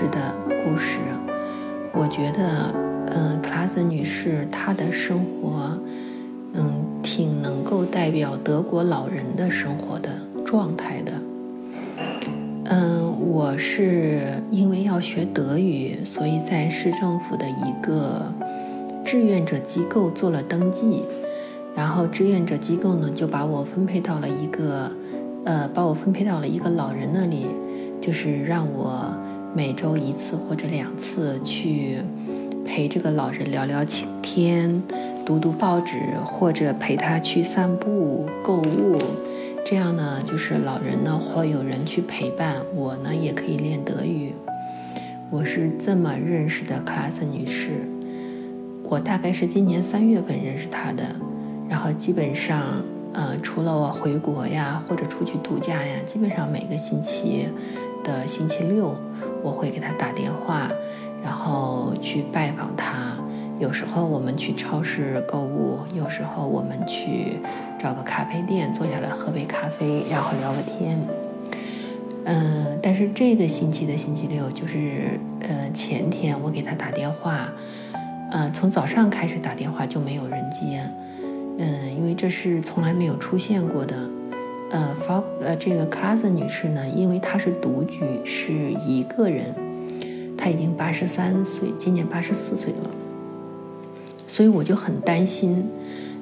士的故事。我觉得，嗯，克拉森女士她的生活，嗯，挺能够代表德国老人的生活的状态的。嗯，我是因为要学德语，所以在市政府的一个志愿者机构做了登记。然后志愿者机构呢，就把我分配到了一个，呃，把我分配到了一个老人那里，就是让我每周一次或者两次去陪这个老人聊聊天、读读报纸，或者陪他去散步、购物。这样呢，就是老人呢会有人去陪伴我呢，也可以练德语。我是这么认识的克拉斯女士，我大概是今年三月份认识她的。然后基本上，呃，除了我回国呀，或者出去度假呀，基本上每个星期的星期六，我会给他打电话，然后去拜访他。有时候我们去超市购物，有时候我们去找个咖啡店坐下来喝杯咖啡，然后聊个天。嗯，但是这个星期的星期六，就是呃前天我给他打电话，呃，从早上开始打电话就没有人接。嗯，因为这是从来没有出现过的。呃法呃，这个 c l a s 女士呢，因为她是独居，是一个人，她已经八十三岁，今年八十四岁了，所以我就很担心。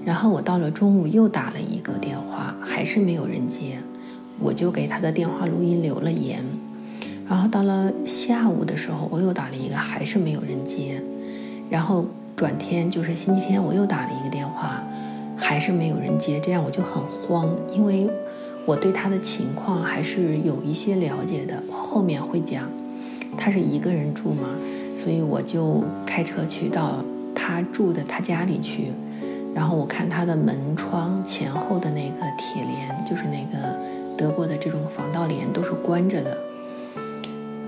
然后我到了中午又打了一个电话，还是没有人接，我就给她的电话录音留了言。然后到了下午的时候，我又打了一个，还是没有人接。然后转天就是星期天，我又打了一个电话。还是没有人接，这样我就很慌，因为我对他的情况还是有一些了解的，后面会讲。他是一个人住嘛，所以我就开车去到他住的他家里去，然后我看他的门窗前后的那个铁帘，就是那个德国的这种防盗帘都是关着的。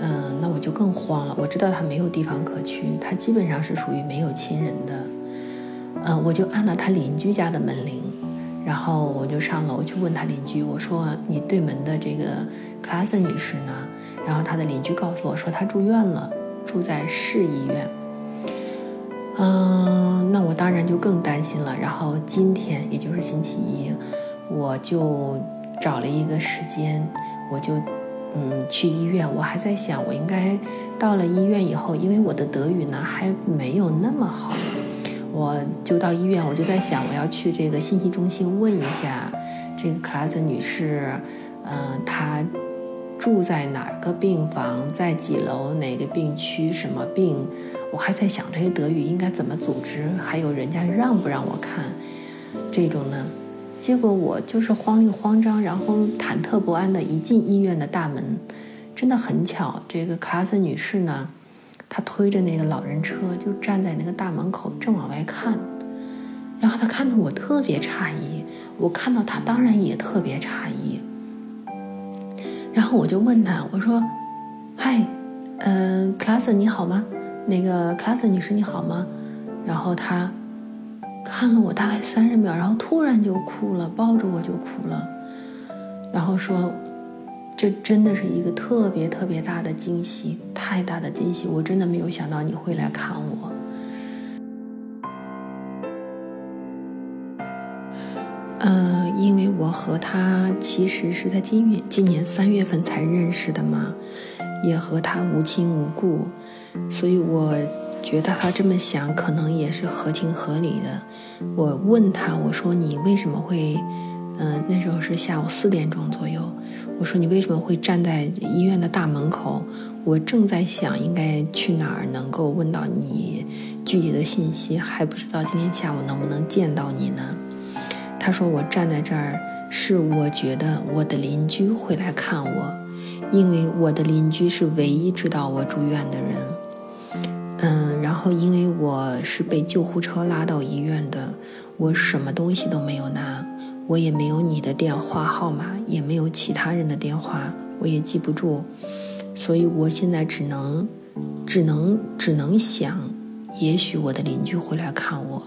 嗯，那我就更慌了。我知道他没有地方可去，他基本上是属于没有亲人的。嗯，我就按了他邻居家的门铃，然后我就上楼去问他邻居，我说：“你对门的这个克拉森女士呢？”然后他的邻居告诉我说：“她住院了，住在市医院。”嗯，那我当然就更担心了。然后今天也就是星期一，我就找了一个时间，我就嗯去医院。我还在想，我应该到了医院以后，因为我的德语呢还没有那么好。我就到医院，我就在想，我要去这个信息中心问一下，这个克拉森女士，嗯，她住在哪个病房，在几楼，哪个病区，什么病？我还在想这些德语应该怎么组织，还有人家让不让我看这种呢？结果我就是慌里慌张，然后忐忑不安的一进医院的大门，真的很巧，这个克拉森女士呢。他推着那个老人车，就站在那个大门口，正往外看。然后他看到我特别诧异，我看到他当然也特别诧异。然后我就问他，我说：“嗨，嗯，克拉斯你好吗？那个克拉斯女士你好吗？”然后他看了我大概三十秒，然后突然就哭了，抱着我就哭了，然后说。这真的是一个特别特别大的惊喜，太大的惊喜！我真的没有想到你会来看我。嗯，因为我和他其实是在今月今年三月份才认识的嘛，也和他无亲无故，所以我觉得他这么想可能也是合情合理的。我问他，我说你为什么会？嗯，那时候是下午四点钟左右。我说你为什么会站在医院的大门口？我正在想应该去哪儿能够问到你具体的信息，还不知道今天下午能不能见到你呢。他说我站在这儿是我觉得我的邻居会来看我，因为我的邻居是唯一知道我住院的人。嗯，然后因为我是被救护车拉到医院的，我什么东西都没有拿。我也没有你的电话号码，也没有其他人的电话，我也记不住，所以我现在只能，只能，只能想，也许我的邻居会来看我。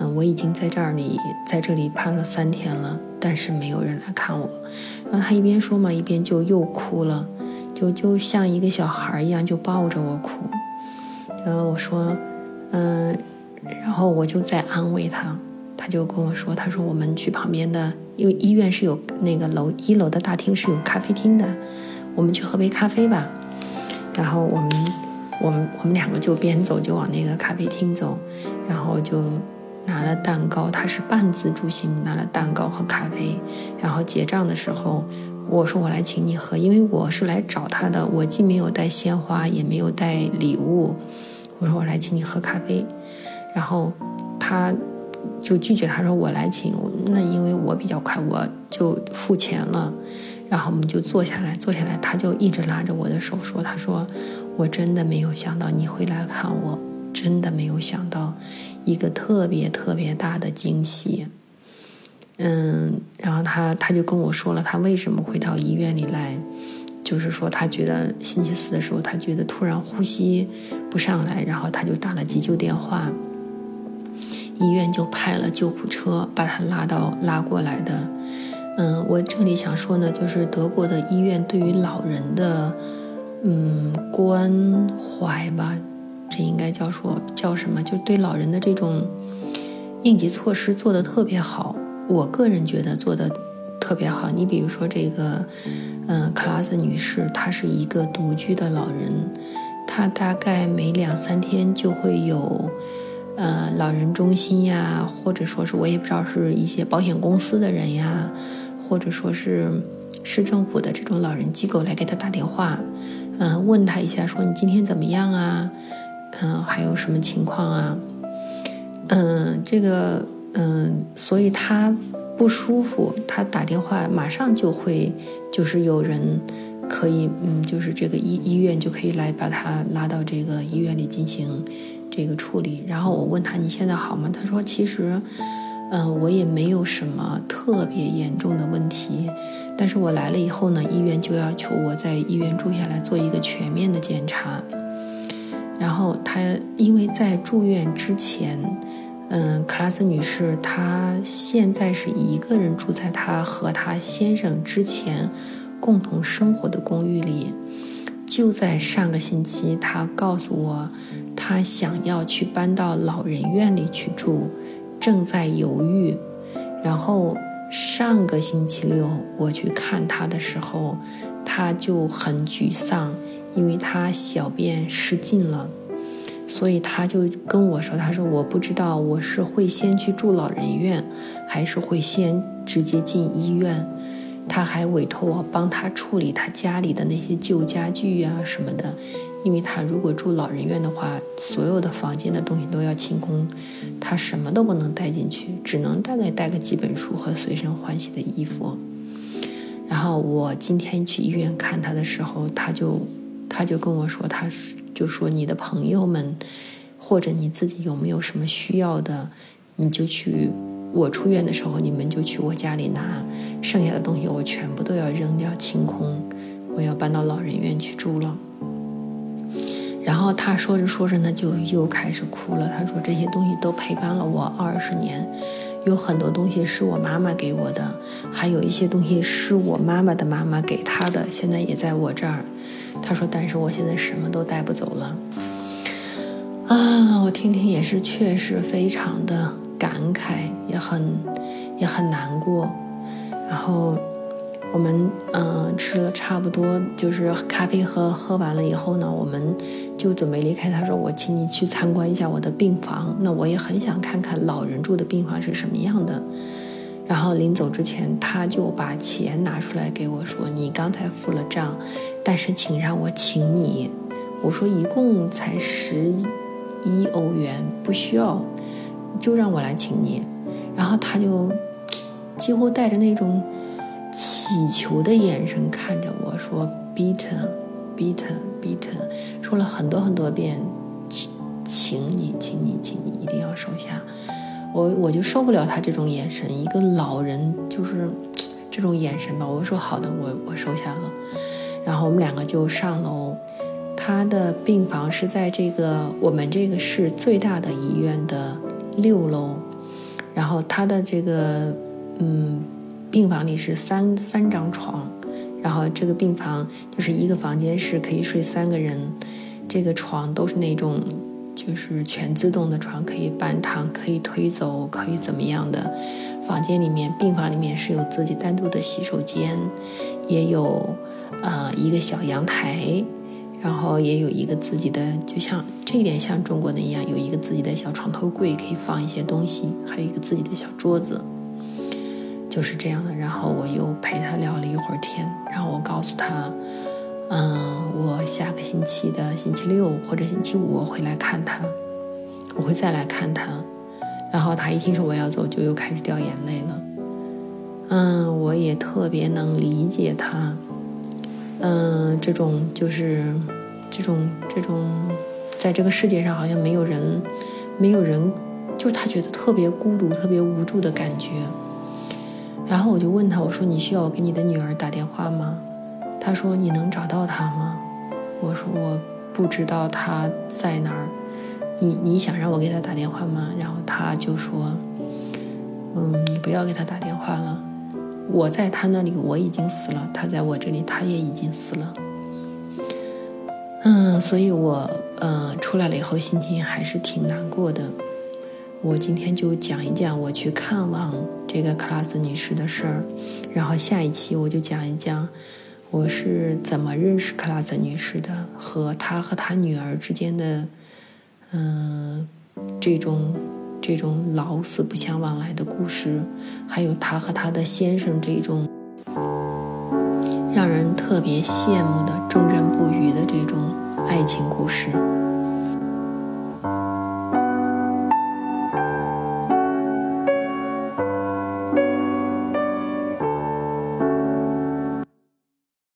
嗯，我已经在这里，在这里盼了三天了，但是没有人来看我。然后他一边说嘛，一边就又哭了，就就像一个小孩一样，就抱着我哭。然后我说，嗯，然后我就在安慰他，他就跟我说，他说我们去旁边的，因为医院是有那个楼一楼的大厅是有咖啡厅的，我们去喝杯咖啡吧。然后我们我们我们两个就边走就往那个咖啡厅走，然后就拿了蛋糕，他是半自助型，拿了蛋糕和咖啡，然后结账的时候。我说我来请你喝，因为我是来找他的，我既没有带鲜花，也没有带礼物。我说我来请你喝咖啡，然后他就拒绝，他说我来请。那因为我比较快，我就付钱了。然后我们就坐下来，坐下来，他就一直拉着我的手说：“他说我真的没有想到你会来看我，真的没有想到一个特别特别大的惊喜。”嗯，然后他他就跟我说了，他为什么会到医院里来，就是说他觉得星期四的时候，他觉得突然呼吸不上来，然后他就打了急救电话，医院就派了救护车把他拉到拉过来的。嗯，我这里想说呢，就是德国的医院对于老人的嗯关怀吧，这应该叫说叫什么？就对老人的这种应急措施做得特别好。我个人觉得做的特别好。你比如说这个，嗯，克拉斯女士，她是一个独居的老人，她大概每两三天就会有，呃，老人中心呀，或者说是我也不知道是一些保险公司的人呀，或者说是市政府的这种老人机构来给他打电话，嗯，问他一下，说你今天怎么样啊？嗯，还有什么情况啊？嗯，这个。嗯，所以他不舒服，他打电话马上就会，就是有人可以，嗯，就是这个医医院就可以来把他拉到这个医院里进行这个处理。然后我问他你现在好吗？他说其实，嗯，我也没有什么特别严重的问题，但是我来了以后呢，医院就要求我在医院住下来做一个全面的检查。然后他因为在住院之前。嗯，克拉斯女士，她现在是一个人住在她和她先生之前共同生活的公寓里。就在上个星期，他告诉我，他想要去搬到老人院里去住，正在犹豫。然后上个星期六我去看他的时候，他就很沮丧，因为他小便失禁了。所以他就跟我说：“他说我不知道我是会先去住老人院，还是会先直接进医院。他还委托我帮他处理他家里的那些旧家具呀什么的，因为他如果住老人院的话，所有的房间的东西都要清空，他什么都不能带进去，只能大概带个几本书和随身换洗的衣服。然后我今天去医院看他的时候，他就。”他就跟我说，他就说你的朋友们，或者你自己有没有什么需要的，你就去。我出院的时候，你们就去我家里拿，剩下的东西我全部都要扔掉清空，我要搬到老人院去住了。然后他说着说着呢，就又开始哭了。他说这些东西都陪伴了我二十年，有很多东西是我妈妈给我的，还有一些东西是我妈妈的妈妈给他的，现在也在我这儿。他说：“但是我现在什么都带不走了。”啊，我听听也是，确实非常的感慨，也很也很难过。然后我们嗯吃了差不多，就是咖啡喝喝完了以后呢，我们就准备离开。他说：“我请你去参观一下我的病房。”那我也很想看看老人住的病房是什么样的。然后临走之前，他就把钱拿出来给我说：“你刚才付了账，但是请让我请你。”我说：“一共才十一欧元，不需要，就让我来请你。”然后他就几乎带着那种乞求的眼神看着我说：“Bitte，Bitte，Bitte。”说了很多很多遍：“请，请你，请你，请你一定要收下。”我我就受不了他这种眼神，一个老人就是这种眼神吧。我说好的，我我收下了。然后我们两个就上楼，他的病房是在这个我们这个市最大的医院的六楼。然后他的这个嗯病房里是三三张床，然后这个病房就是一个房间是可以睡三个人，这个床都是那种就是全自动的床，可以半躺，可以推走，可以怎么样的。房间里面，病房里面是有自己单独的洗手间，也有呃一个小阳台，然后也有一个自己的，就像这一点像中国的一样，有一个自己的小床头柜，可以放一些东西，还有一个自己的小桌子。就是这样的，然后我又陪他聊了一会儿天，然后我告诉他，嗯，我下个星期的星期六或者星期五我会来看他，我会再来看他，然后他一听说我要走，就又开始掉眼泪了。嗯，我也特别能理解他，嗯，这种就是这种这种，在这个世界上好像没有人，没有人，就是他觉得特别孤独、特别无助的感觉。然后我就问他，我说你需要我给你的女儿打电话吗？他说你能找到她吗？我说我不知道她在哪儿，你你想让我给她打电话吗？然后他就说，嗯，你不要给她打电话了，我在他那里我已经死了，他在我这里他也已经死了。嗯，所以我嗯出来了以后心情还是挺难过的。我今天就讲一讲我去看望这个克拉斯女士的事儿，然后下一期我就讲一讲我是怎么认识克拉斯女士的，和她和她女儿之间的，嗯，这种这种老死不相往来的故事，还有她和她的先生这种让人特别羡慕的忠贞不渝的这种爱情故事。